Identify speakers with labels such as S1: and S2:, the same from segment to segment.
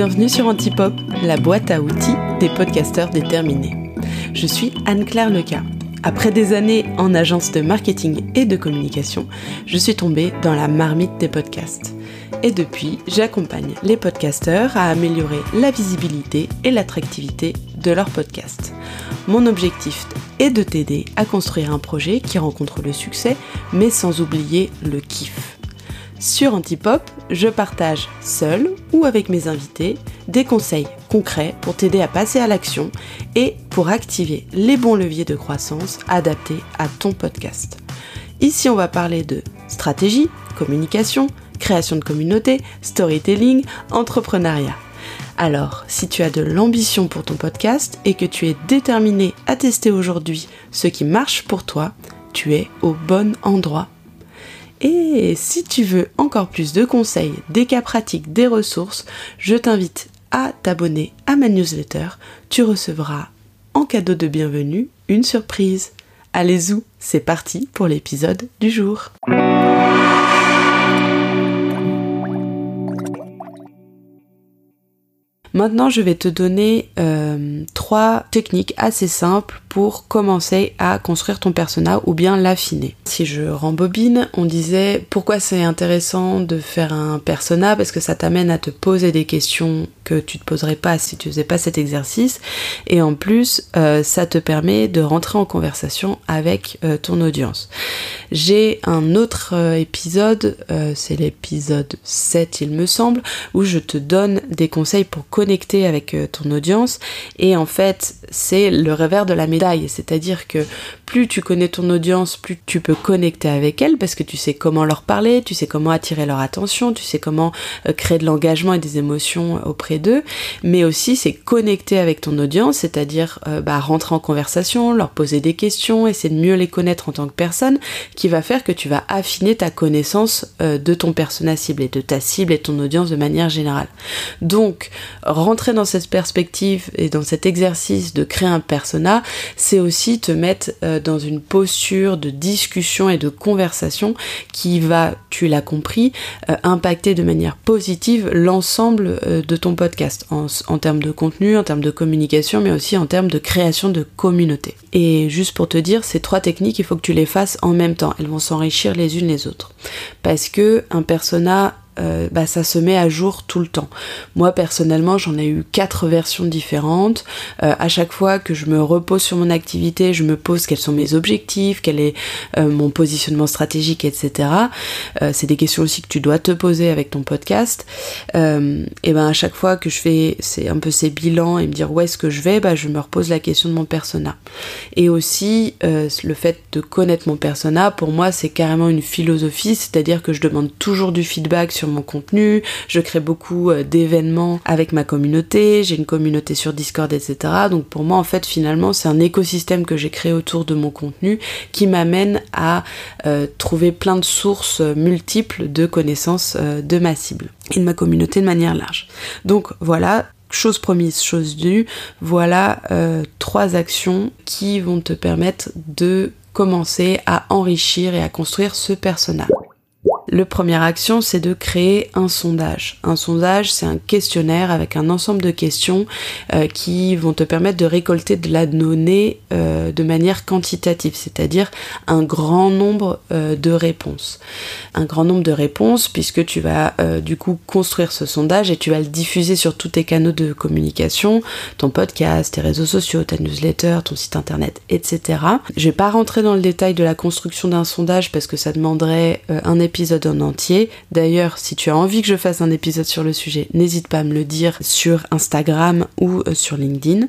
S1: Bienvenue sur Antipop, la boîte à outils des podcasteurs déterminés. Je suis Anne-Claire Leca. Après des années en agence de marketing et de communication, je suis tombée dans la marmite des podcasts. Et depuis, j'accompagne les podcasteurs à améliorer la visibilité et l'attractivité de leur podcast. Mon objectif est de t'aider à construire un projet qui rencontre le succès, mais sans oublier le kiff. Sur Antipop, je partage seul ou avec mes invités des conseils concrets pour t'aider à passer à l'action et pour activer les bons leviers de croissance adaptés à ton podcast. Ici, on va parler de stratégie, communication, création de communauté, storytelling, entrepreneuriat. Alors, si tu as de l'ambition pour ton podcast et que tu es déterminé à tester aujourd'hui ce qui marche pour toi, tu es au bon endroit et si tu veux encore plus de conseils, des cas pratiques, des ressources, je t'invite à t'abonner à ma newsletter. Tu recevras en cadeau de bienvenue une surprise. Allez y c'est parti pour l'épisode du jour. Maintenant, je vais te donner euh, trois techniques assez simples pour commencer à construire ton persona ou bien l'affiner. Si je rembobine, on disait pourquoi c'est intéressant de faire un persona? Parce que ça t'amène à te poser des questions que tu te poserais pas si tu faisais pas cet exercice et en plus euh, ça te permet de rentrer en conversation avec euh, ton audience. J'ai un autre épisode, c'est l'épisode 7 il me semble, où je te donne des conseils pour connecter avec euh, ton audience. Et en fait c'est le revers de la médaille, c'est-à-dire que plus tu connais ton audience, plus tu peux connecter avec elle parce que tu sais comment leur parler, tu sais comment attirer leur attention, tu sais comment euh, créer de l'engagement et des émotions auprès d'eux, mais aussi c'est connecter avec ton audience, c'est-à-dire euh, bah, rentrer en conversation, leur poser des questions, essayer de mieux les connaître en tant que personne, qui va faire que tu vas affiner ta connaissance de ton persona cible et de ta cible et ton audience de manière générale. Donc rentrer dans cette perspective et dans cet exercice de créer un persona, c'est aussi te mettre euh, dans une posture de discussion et de conversation qui va, tu l'as compris, euh, impacter de manière positive l'ensemble euh, de ton podcast en, termes de contenu, en termes de communication, mais aussi en termes de création de communauté. Et juste pour te dire, ces trois techniques, il faut que tu les fasses en même temps. Elles vont s'enrichir les unes les autres. Parce que un persona euh, bah, ça se met à jour tout le temps. Moi personnellement, j'en ai eu quatre versions différentes. Euh, à chaque fois que je me repose sur mon activité, je me pose quels sont mes objectifs, quel est euh, mon positionnement stratégique, etc. c'est des questions aussi que tu dois te poser avec ton podcast. et ben à chaque fois que je fais, un peu ces bilans et me dire où est-ce que je vais, bah, je me repose la question de mon persona. Et aussi le fait de connaître mon persona, pour moi, c'est carrément une philosophie, c'est-à-dire que je demande toujours du feedback sur mon contenu, je crée beaucoup euh, d'événements avec ma communauté, j'ai une communauté sur Discord, etc. Donc pour moi, en fait, finalement, c'est un écosystème que j'ai créé autour de mon contenu qui m'amène à euh, trouver plein de sources euh, multiples de connaissances de ma cible et de ma communauté de manière large. Donc voilà, chose promise, chose due, voilà trois actions qui vont te permettre de commencer à enrichir et à construire ce personnage. Le première action, c'est de créer un sondage. Un sondage, c'est un questionnaire avec un ensemble de questions euh, qui vont te permettre de récolter de la donnée euh, de manière quantitative, c'est-à-dire un grand nombre euh, de réponses. Un grand nombre de réponses puisque tu vas du coup construire ce sondage et tu vas le diffuser sur tous tes canaux de communication, ton podcast, tes réseaux sociaux, ta newsletter, ton site internet, etc. Je vais pas rentrer dans le détail de la construction d'un sondage parce que ça demanderait un épisode en entier. D'ailleurs, si tu as envie que je fasse un épisode sur le sujet, n'hésite pas à me le dire sur Instagram ou euh, sur LinkedIn.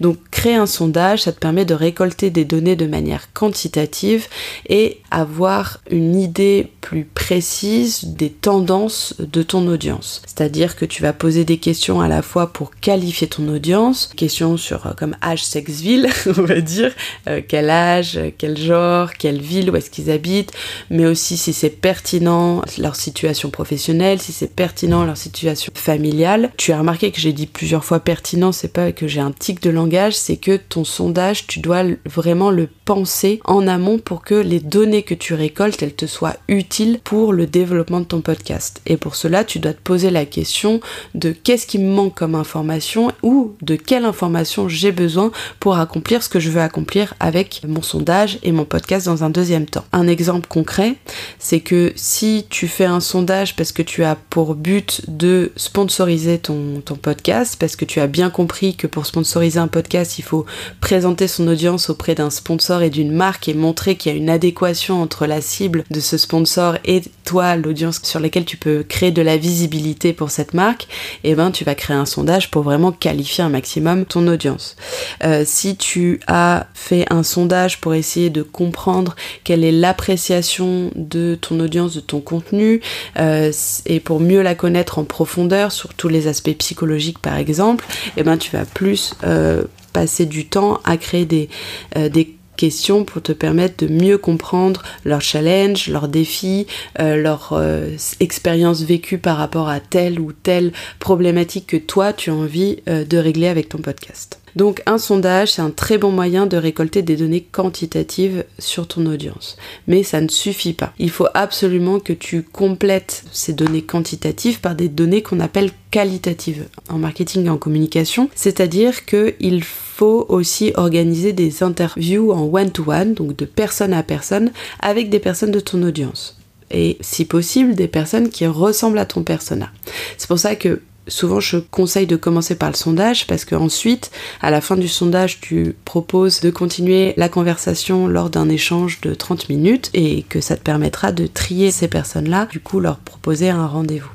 S1: Donc, créer un sondage, ça te permet de récolter des données de manière quantitative et avoir une idée plus précise des tendances de ton audience. C'est-à-dire que tu vas poser des questions à la fois pour qualifier ton audience, questions sur euh, comme âge, sexe, ville, on va dire, euh, quel âge, quel genre, quelle ville, où est-ce qu'ils habitent, mais aussi si c'est pertinent pertinent leur situation professionnelle, si c'est pertinent leur situation familiale. Tu as remarqué que j'ai dit plusieurs fois pertinent, c'est pas que j'ai un tic de langage, c'est que ton sondage, tu dois vraiment le penser en amont pour que les données que tu récoltes, elles te soient utiles pour le développement de ton podcast. Et pour cela, tu dois te poser la question de qu'est-ce qui me manque comme information ou de quelle information j'ai besoin pour accomplir ce que je veux accomplir avec mon sondage et mon podcast dans un deuxième temps. Un exemple concret, c'est que si tu fais un sondage parce que tu as pour but de sponsoriser ton, ton podcast, parce que tu as bien compris que pour sponsoriser un podcast, il faut présenter son audience auprès d'un sponsor et d'une marque et montrer qu'il y a une adéquation entre la cible de ce sponsor et toi, l'audience sur laquelle tu peux créer de la visibilité pour cette marque, et eh ben tu vas créer un sondage pour vraiment qualifier un maximum ton audience. Euh, si tu as fait un sondage pour essayer de comprendre quelle est l'appréciation de ton audience, de ton contenu, euh, et pour mieux la connaître en profondeur sur tous les aspects psychologiques par exemple, et eh ben tu vas plus euh, passer du temps à créer des, des questions pour te permettre de mieux comprendre leurs challenges, leurs défis, euh, leur euh, expérience vécue par rapport à telle ou telle problématique que toi tu as envie euh, de régler avec ton podcast. Donc un sondage, c'est un très bon moyen de récolter des données quantitatives sur ton audience. Mais ça ne suffit pas. Il faut absolument que tu complètes ces données quantitatives par des données qu'on appelle qualitatives en marketing et en communication. C'est-à-dire qu'il faut aussi organiser des interviews en one-to-one, -one, donc de personne à personne, avec des personnes de ton audience et si possible des personnes qui ressemblent à ton persona. C'est pour ça que souvent je conseille de commencer par le sondage parce que ensuite, à la fin du sondage, tu proposes de continuer la conversation lors d'un échange de 30 minutes et que ça te permettra de trier ces personnes-là, du coup leur proposer un rendez-vous.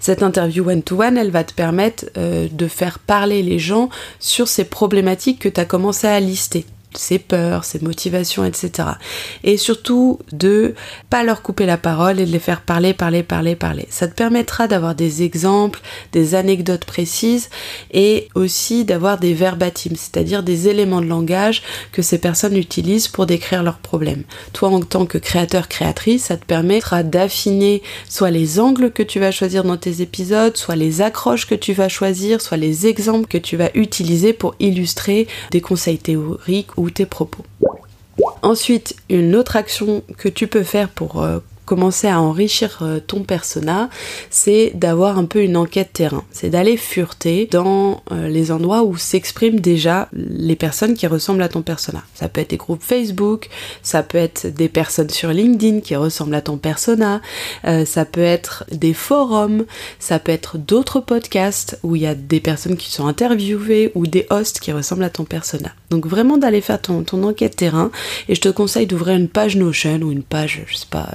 S1: Cette interview one-to-one, elle va te permettre euh, de faire parler les gens sur ces problématiques que tu as commencé à lister ses peurs, ses motivations, etc. Et surtout de pas leur couper la parole et de les faire parler, parler, parler, parler. Ça te permettra d'avoir des exemples, des anecdotes précises et aussi d'avoir des verbatims, c'est-à-dire des éléments de langage que ces personnes utilisent pour décrire leurs problèmes. Toi, en tant que créateur, créatrice, ça te permettra d'affiner soit les angles que tu vas choisir dans tes épisodes, soit les accroches que tu vas choisir, soit les exemples que tu vas utiliser pour illustrer des conseils théoriques ou tes propos. Ensuite, une autre action que tu peux faire pour euh, commencer à enrichir euh, ton persona, c'est d'avoir un peu une enquête terrain. C'est d'aller fureter dans euh, les endroits où s'expriment déjà les personnes qui ressemblent à ton persona. Ça peut être des groupes Facebook, ça peut être des personnes sur LinkedIn qui ressemblent à ton persona, euh, ça peut être des forums, ça peut être d'autres podcasts où il y a des personnes qui sont interviewées ou des hosts qui ressemblent à ton persona. Donc vraiment d'aller faire ton, ton enquête terrain et je te conseille d'ouvrir une page Notion ou une page, je sais pas,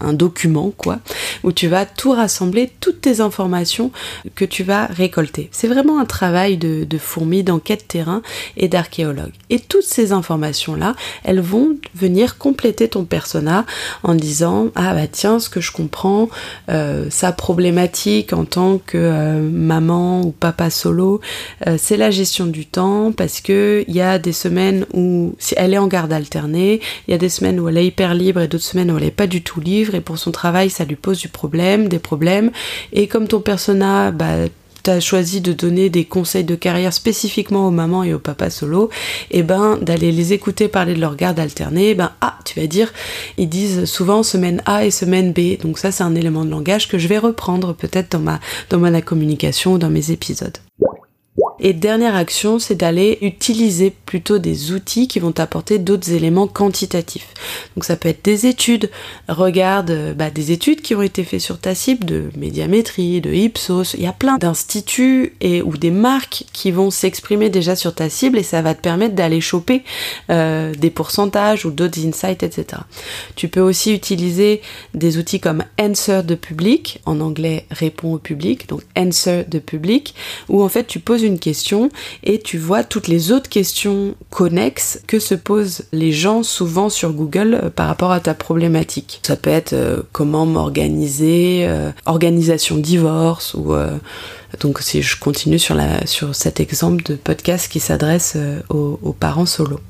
S1: un document quoi, où tu vas tout rassembler, toutes tes informations que tu vas récolter. C'est vraiment un travail de, fourmi, d'enquête terrain et d'archéologue. Et toutes ces informations-là, elles vont venir compléter ton persona en disant ah bah tiens ce que je comprends, euh, sa problématique en tant que euh, maman ou papa solo, euh, c'est la gestion du temps parce que il y a des semaines où si elle est en garde alternée, il y a des semaines où elle est hyper libre et d'autres semaines où elle est pas du tout libre et pour son travail ça lui pose du problème, des problèmes et comme ton persona bah as choisi de donner des conseils de carrière spécifiquement aux mamans et aux papas solo, et eh ben d'aller les écouter parler de leur garde alternée, ben ah, tu vas dire, ils disent souvent semaine A et semaine B, donc ça c'est un élément de langage que je vais reprendre peut-être dans ma dans ma communication ou dans mes épisodes. Et dernière action, c'est d'aller utiliser plutôt des outils qui vont t'apporter d'autres éléments quantitatifs. Donc ça peut être des études. Regarde euh, bah, des études qui ont été faites sur ta cible, de médiamétrie, de Ipsos. Il y a plein d'instituts et ou des marques qui vont s'exprimer déjà sur ta cible et ça va te permettre d'aller choper euh, des pourcentages ou d'autres insights, etc. Tu peux aussi utiliser des outils comme Answer de public, en anglais répond au public, donc Answer de public, où en fait tu poses une question et tu vois toutes les autres questions connexes que se posent les gens souvent sur Google euh, par rapport à ta problématique. Ça peut être euh, comment m'organiser, euh, organisation divorce ou donc si je continue sur, cet exemple de podcast qui s'adresse aux, aux, parents solo.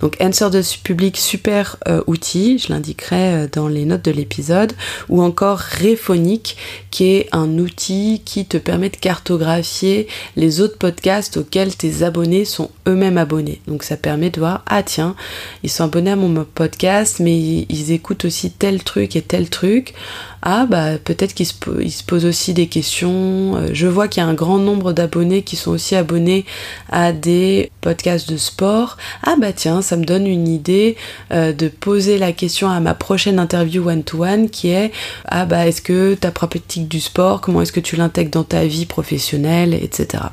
S1: Donc Answer de public, super euh, outil, je l'indiquerai euh, dans les notes de l'épisode, ou encore Rephonic, qui est un outil qui te permet de cartographier les autres podcasts auxquels tes abonnés sont eux-mêmes abonnés. Donc ça permet de voir, ah tiens, ils sont abonnés à mon podcast, mais ils écoutent aussi tel truc et tel truc ah bah peut-être qu'ils se, posent aussi des questions. Euh, je vois qu'il y a un grand nombre d'abonnés qui sont aussi abonnés à des podcasts de sport. Ah bah tiens, ça me donne une idée euh, de poser la question à ma prochaine interview one-to-one qui est ah bah est-ce que ta pratique du sport, comment est-ce que tu l'intègres dans ta vie professionnelle, etc.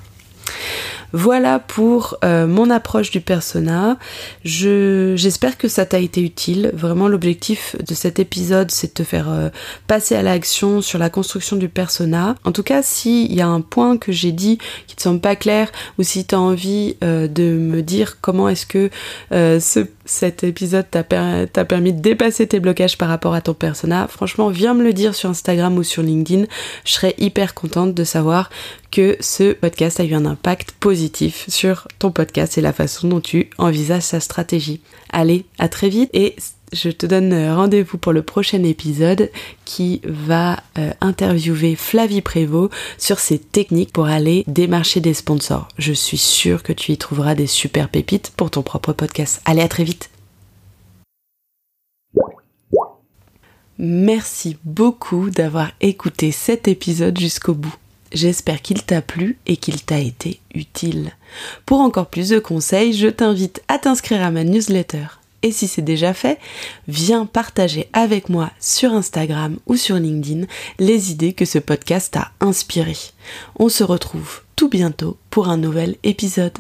S1: Voilà pour euh, mon approche du persona. j'espère que ça t'a été utile. Vraiment, l'objectif de cet épisode, c'est de te faire euh, passer à l'action sur la construction du persona. En tout cas, s'il y a un point que j'ai dit qui te semble pas clair, ou si tu as envie euh, de me dire comment est-ce que ce cet épisode t'a permis de dépasser tes blocages par rapport à ton persona, franchement, viens me le dire sur Instagram ou sur LinkedIn. Je serais hyper contente de savoir que ce podcast a eu un impact positif sur ton podcast et la façon dont tu envisages sa stratégie. Allez, à très vite et je te donne rendez-vous pour le prochain épisode qui va euh, interviewer Flavie Prévost sur ses techniques pour aller démarcher des sponsors. Je suis sûre que tu y trouveras des super pépites pour ton propre podcast. Allez, à très vite. Merci beaucoup d'avoir écouté cet épisode jusqu'au bout. J'espère qu'il t'a plu et qu'il t'a été utile. Pour encore plus de conseils, je t'invite à t'inscrire à ma newsletter et si c'est déjà fait, viens partager avec moi sur Instagram ou sur LinkedIn les idées que ce podcast a inspirées. On se retrouve tout bientôt pour un nouvel épisode.